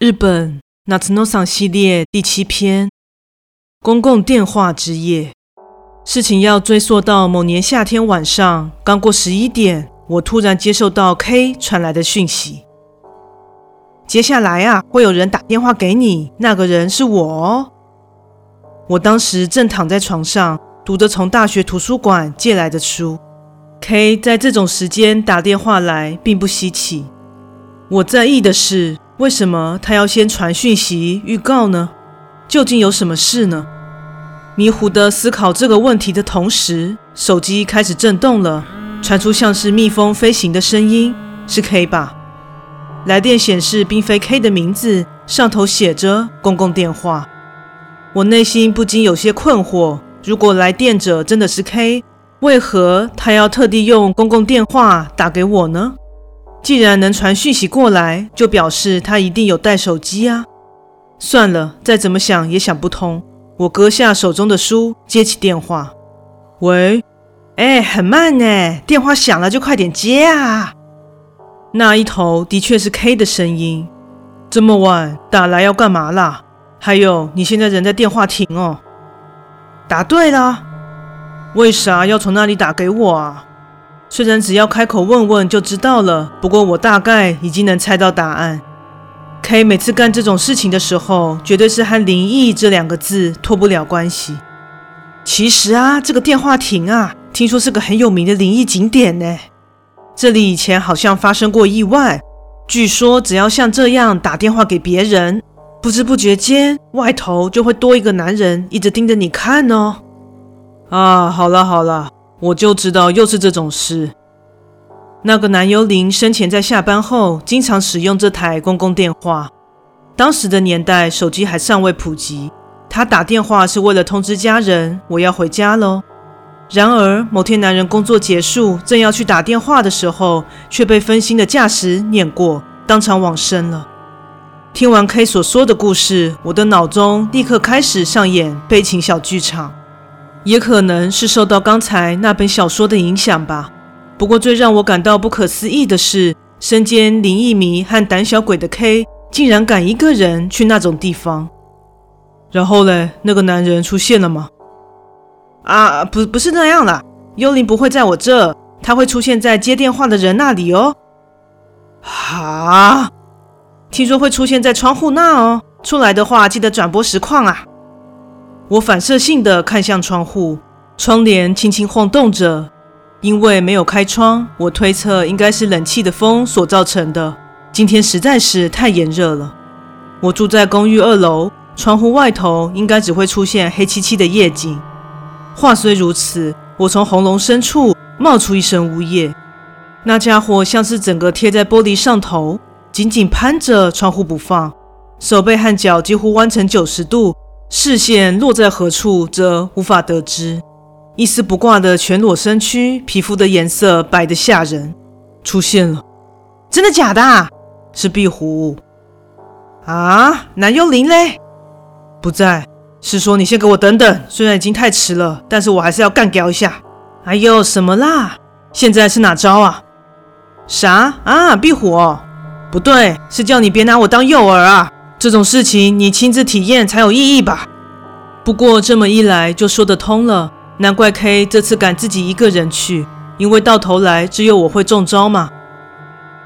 日本 Not No Song 系列第七篇：公共电话之夜。事情要追溯到某年夏天晚上，刚过十一点，我突然接收到 K 传来的讯息。接下来啊，会有人打电话给你，那个人是我哦。我当时正躺在床上，读着从大学图书馆借来的书。K 在这种时间打电话来，并不稀奇。我在意的是。为什么他要先传讯息预告呢？究竟有什么事呢？迷糊地思考这个问题的同时，手机开始震动了，传出像是蜜蜂飞行的声音，是 K 吧？来电显示并非 K 的名字，上头写着公共电话。我内心不禁有些困惑：如果来电者真的是 K，为何他要特地用公共电话打给我呢？既然能传讯息过来，就表示他一定有带手机啊！算了，再怎么想也想不通。我搁下手中的书，接起电话。喂，哎，很慢呢，电话响了就快点接啊！那一头的确是 K 的声音。这么晚打来要干嘛啦？还有，你现在人在电话亭哦。答对了。为啥要从那里打给我啊？虽然只要开口问问就知道了，不过我大概已经能猜到答案。K 每次干这种事情的时候，绝对是和灵异这两个字脱不了关系。其实啊，这个电话亭啊，听说是个很有名的灵异景点呢。这里以前好像发生过意外，据说只要像这样打电话给别人，不知不觉间外头就会多一个男人一直盯着你看哦。啊，好了好了。我就知道又是这种事。那个男幽灵生前在下班后经常使用这台公共电话。当时的年代，手机还尚未普及，他打电话是为了通知家人我要回家喽。然而某天男人工作结束，正要去打电话的时候，却被分心的驾驶碾过，当场往生了。听完 K 所说的故事，我的脑中立刻开始上演悲情小剧场。也可能是受到刚才那本小说的影响吧。不过最让我感到不可思议的是，身兼灵异迷和胆小鬼的 K，竟然敢一个人去那种地方。然后嘞，那个男人出现了吗？啊，不，不是那样啦。幽灵不会在我这，他会出现在接电话的人那里哦。啊，听说会出现在窗户那哦。出来的话，记得转播实况啊。我反射性的看向窗户，窗帘轻轻晃动着，因为没有开窗，我推测应该是冷气的风所造成的。今天实在是太炎热了。我住在公寓二楼，窗户外头应该只会出现黑漆漆的夜景。话虽如此，我从喉咙深处冒出一声呜咽，那家伙像是整个贴在玻璃上头，紧紧攀着窗户不放，手背和脚几乎弯成九十度。视线落在何处，则无法得知。一丝不挂的全裸身躯，皮肤的颜色白得吓人。出现了，真的假的？是壁虎啊？男幽灵嘞？不在。是说你先给我等等，虽然已经太迟了，但是我还是要干掉一下。哎呦，什么啦？现在是哪招啊？啥啊？壁虎？不对，是叫你别拿我当诱饵啊。这种事情你亲自体验才有意义吧？不过这么一来就说得通了，难怪 K 这次敢自己一个人去，因为到头来只有我会中招嘛。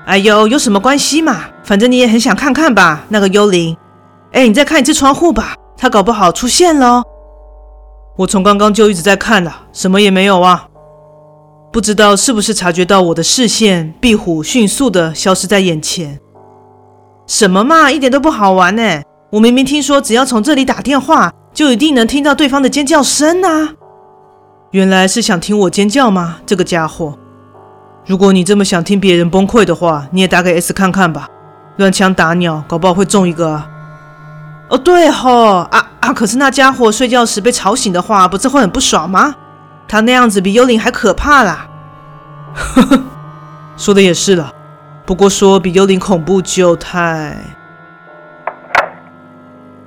哎呦，有什么关系嘛？反正你也很想看看吧，那个幽灵。哎，你再看一次窗户吧，他搞不好出现了。我从刚刚就一直在看了，什么也没有啊。不知道是不是察觉到我的视线，壁虎迅速地消失在眼前。什么嘛，一点都不好玩呢！我明明听说，只要从这里打电话，就一定能听到对方的尖叫声啊！原来是想听我尖叫吗？这个家伙！如果你这么想听别人崩溃的话，你也打给 S 看看吧。乱枪打鸟，搞不好会中一个！哦，对吼，啊啊！可是那家伙睡觉时被吵醒的话，不是会很不爽吗？他那样子比幽灵还可怕啦！呵呵，说的也是了。不过说比幽灵恐怖就太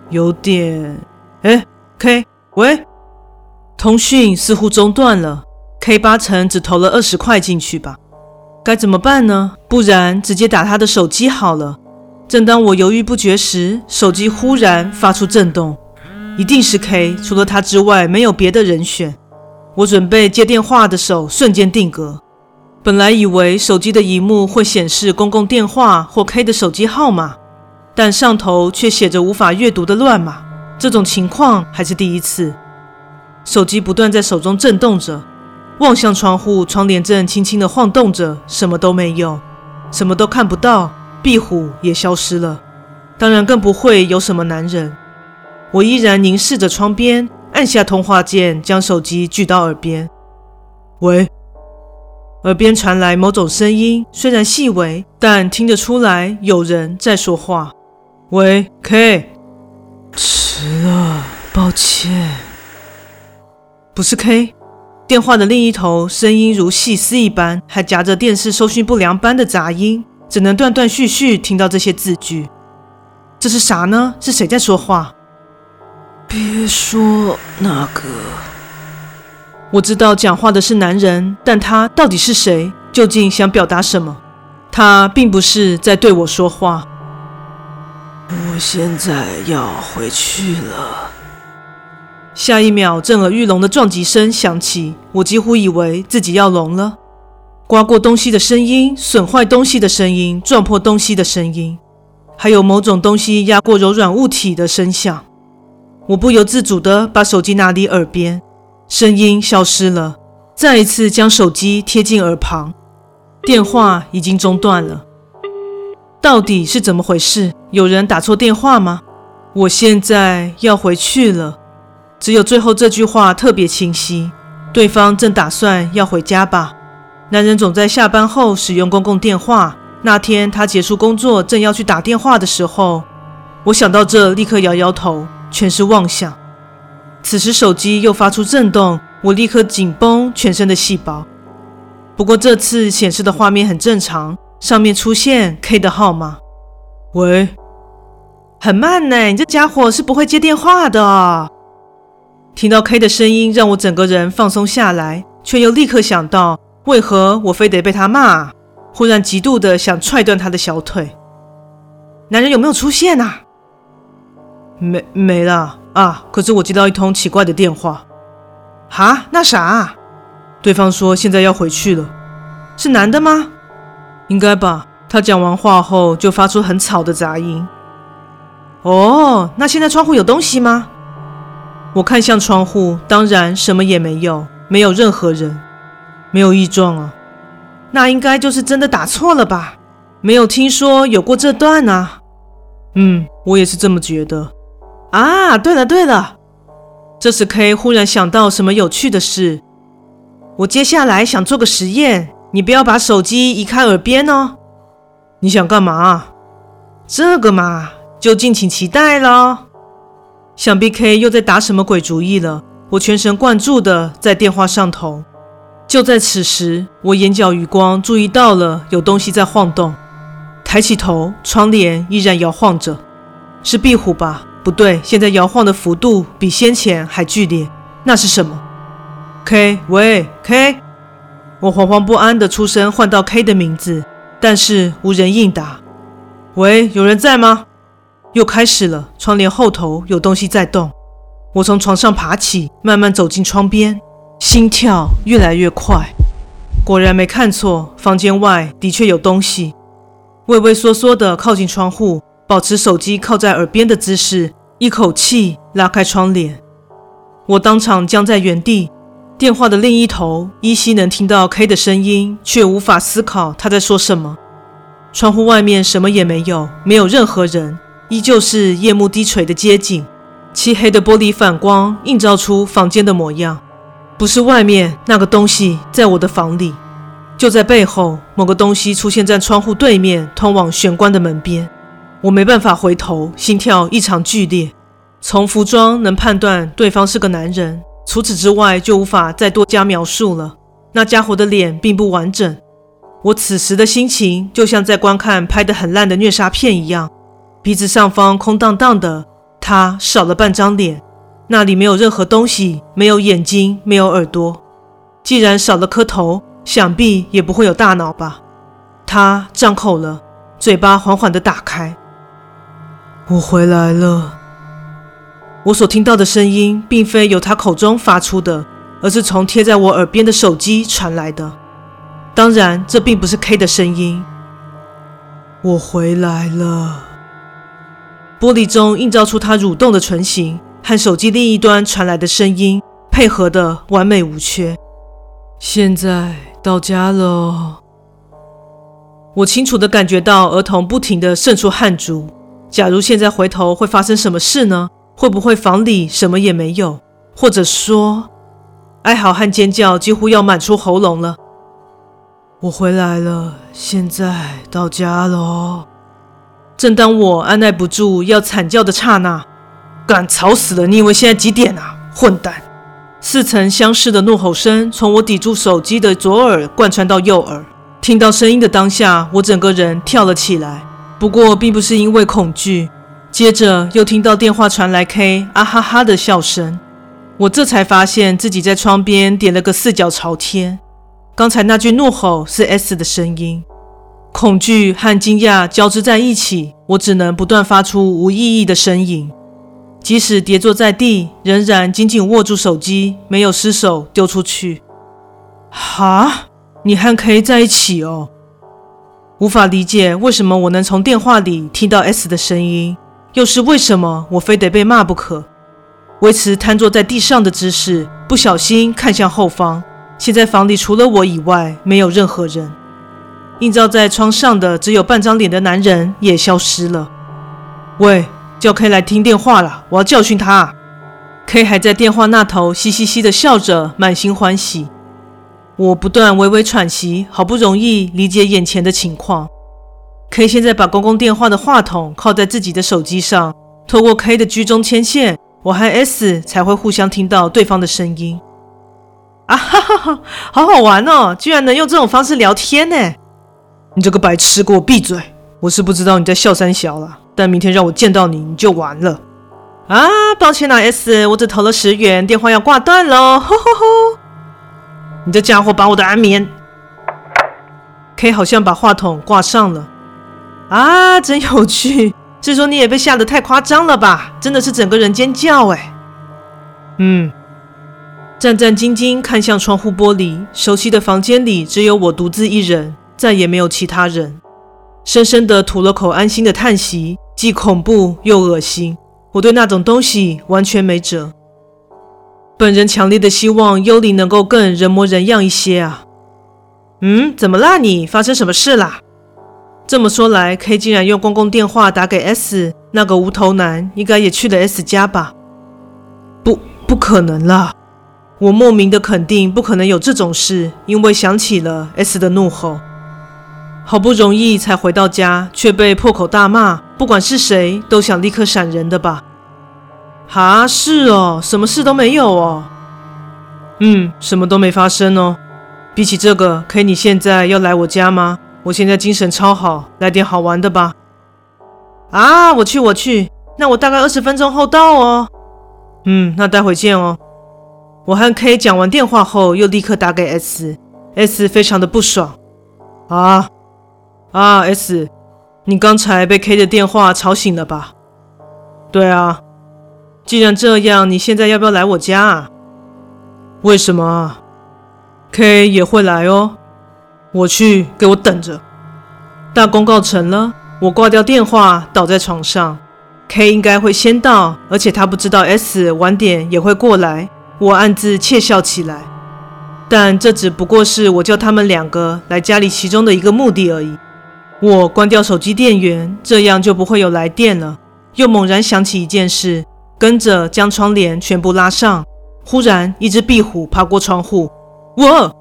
有点。哎，K，喂，通讯似乎中断了。K 八成只投了二十块进去吧？该怎么办呢？不然直接打他的手机好了。正当我犹豫不决时，手机忽然发出震动，一定是 K，除了他之外没有别的人选。我准备接电话的手瞬间定格。本来以为手机的荧幕会显示公共电话或 K 的手机号码，但上头却写着无法阅读的乱码。这种情况还是第一次。手机不断在手中震动着，望向窗户，窗帘正轻轻地晃动着，什么都没有，什么都看不到。壁虎也消失了，当然更不会有什么男人。我依然凝视着窗边，按下通话键，将手机举到耳边。喂，耳边传来某种声音，虽然细微，但听得出来有人在说话。喂，K，迟了，抱歉。不是 K，电话的另一头声音如细丝一般，还夹着电视收讯不良般的杂音。只能断断续续听到这些字句，这是啥呢？是谁在说话？别说那个。我知道讲话的是男人，但他到底是谁？究竟想表达什么？他并不是在对我说话。我现在要回去了。下一秒，震耳欲聋的撞击声响起，我几乎以为自己要聋了。刮过东西的声音，损坏东西的声音，撞破东西的声音，还有某种东西压过柔软物体的声响。我不由自主地把手机拿离耳边，声音消失了。再一次将手机贴近耳旁，电话已经中断了。到底是怎么回事？有人打错电话吗？我现在要回去了。只有最后这句话特别清晰。对方正打算要回家吧？男人总在下班后使用公共电话。那天他结束工作，正要去打电话的时候，我想到这，立刻摇摇头，全是妄想。此时手机又发出震动，我立刻紧绷全身的细胞。不过这次显示的画面很正常，上面出现 K 的号码。喂，很慢呢，你这家伙是不会接电话的。听到 K 的声音，让我整个人放松下来，却又立刻想到。为何我非得被他骂？忽然极度的想踹断他的小腿。男人有没有出现啊？没没了啊！可是我接到一通奇怪的电话。哈？那啥？对方说现在要回去了。是男的吗？应该吧。他讲完话后就发出很吵的杂音。哦，那现在窗户有东西吗？我看向窗户，当然什么也没有，没有任何人。没有异状啊，那应该就是真的打错了吧？没有听说有过这段啊。嗯，我也是这么觉得。啊，对了对了，这时 K 忽然想到什么有趣的事。我接下来想做个实验，你不要把手机移开耳边哦。你想干嘛？这个嘛，就敬请期待喽。想必 K 又在打什么鬼主意了。我全神贯注的在电话上头。就在此时，我眼角余光注意到了有东西在晃动。抬起头，窗帘依然摇晃着，是壁虎吧？不对，现在摇晃的幅度比先前还剧烈。那是什么？K，喂，K！我惶惶不安地出声唤到 K 的名字，但是无人应答。喂，有人在吗？又开始了，窗帘后头有东西在动。我从床上爬起，慢慢走进窗边。心跳越来越快，果然没看错，房间外的确有东西。畏畏缩缩地靠近窗户，保持手机靠在耳边的姿势，一口气拉开窗帘。我当场僵在原地。电话的另一头依稀能听到 K 的声音，却无法思考他在说什么。窗户外面什么也没有，没有任何人，依旧是夜幕低垂的街景，漆黑的玻璃反光映照出房间的模样。不是外面那个东西，在我的房里，就在背后。某个东西出现在窗户对面，通往玄关的门边。我没办法回头，心跳异常剧烈。从服装能判断对方是个男人，除此之外就无法再多加描述了。那家伙的脸并不完整。我此时的心情就像在观看拍得很烂的虐杀片一样。鼻子上方空荡荡的，他少了半张脸。那里没有任何东西，没有眼睛，没有耳朵。既然少了颗头，想必也不会有大脑吧？他张口了，嘴巴缓缓地打开，我回来了。我所听到的声音，并非由他口中发出的，而是从贴在我耳边的手机传来的。当然，这并不是 K 的声音。我回来了。玻璃中映照出他蠕动的唇形和手机另一端传来的声音，配合的完美无缺。现在到家了。我清楚地感觉到额头不停地渗出汗珠。假如现在回头，会发生什么事呢？会不会房里什么也没有？或者说，哀嚎和尖叫几乎要满出喉咙了。我回来了，现在到家了。正当我按捺不住要惨叫的刹那，干，吵死了！你以为现在几点啊？混蛋！似曾相识的怒吼声从我抵住手机的左耳贯穿到右耳。听到声音的当下，我整个人跳了起来。不过，并不是因为恐惧。接着又听到电话传来 K 啊哈哈的笑声，我这才发现自己在窗边点了个四脚朝天。刚才那句怒吼是 S 的声音，恐惧和惊讶交织在一起，我只能不断发出无意义的呻吟。即使跌坐在地，仍然紧紧握住手机，没有失手丢出去。哈，你和 K 在一起哦？无法理解为什么我能从电话里听到 S 的声音，又是为什么我非得被骂不可？维持瘫坐在地上的姿势，不小心看向后方。现在房里除了我以外，没有任何人。映照在窗上的只有半张脸的男人也消失了。喂，叫 K 来听电话了，我要教训他。K 还在电话那头嘻嘻嘻的笑着，满心欢喜。我不断微微喘息，好不容易理解眼前的情况。K 现在把公共电话的话筒靠在自己的手机上，透过 K 的居中牵线，我和 S 才会互相听到对方的声音。啊哈哈哈，好好玩哦！居然能用这种方式聊天呢！你这个白痴，给我闭嘴！我是不知道你在笑三小了，但明天让我见到你，你就完了。啊，抱歉啊，S，我只投了十元，电话要挂断喽！吼吼吼。你这家伙把我的安眠！K 好像把话筒挂上了啊，真有趣！是说你也被吓得太夸张了吧？真的是整个人尖叫哎！嗯，战战兢兢看向窗户玻璃，熟悉的房间里只有我独自一人，再也没有其他人。深深的吐了口安心的叹息，既恐怖又恶心。我对那种东西完全没辙。本人强烈的希望幽灵能够更人模人样一些啊！嗯，怎么啦你？发生什么事啦？这么说来，K 竟然用公共电话打给 S，那个无头男应该也去了 S 家吧？不，不可能啦！我莫名的肯定不可能有这种事，因为想起了 S 的怒吼。好不容易才回到家，却被破口大骂，不管是谁都想立刻闪人的吧？哈，是哦，什么事都没有哦。嗯，什么都没发生哦。比起这个，K，你现在要来我家吗？我现在精神超好，来点好玩的吧。啊，我去，我去。那我大概二十分钟后到哦。嗯，那待会见哦。我和 K 讲完电话后，又立刻打给 S，S 非常的不爽。啊啊，S，你刚才被 K 的电话吵醒了吧？对啊。既然这样，你现在要不要来我家啊？为什么？K 也会来哦。我去，给我等着。大功告成了，我挂掉电话，倒在床上。K 应该会先到，而且他不知道 S 晚点也会过来。我暗自窃笑起来，但这只不过是我叫他们两个来家里其中的一个目的而已。我关掉手机电源，这样就不会有来电了。又猛然想起一件事。跟着将窗帘全部拉上，忽然一只壁虎爬过窗户，我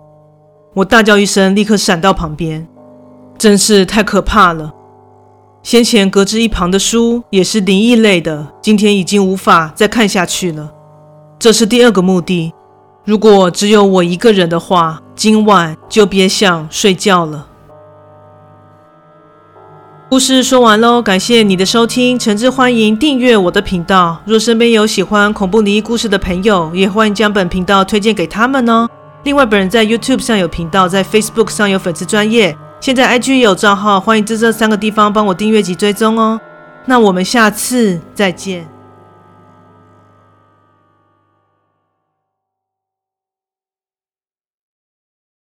我大叫一声，立刻闪到旁边，真是太可怕了。先前搁置一旁的书也是灵异类的，今天已经无法再看下去了。这是第二个目的，如果只有我一个人的话，今晚就别想睡觉了。故事说完喽，感谢你的收听，诚挚欢迎订阅我的频道。若身边有喜欢恐怖灵异故事的朋友，也欢迎将本频道推荐给他们哦。另外，本人在 YouTube 上有频道，在 Facebook 上有粉丝专业，现在 IG 也有账号，欢迎在这三个地方帮我订阅及追踪哦。那我们下次再见。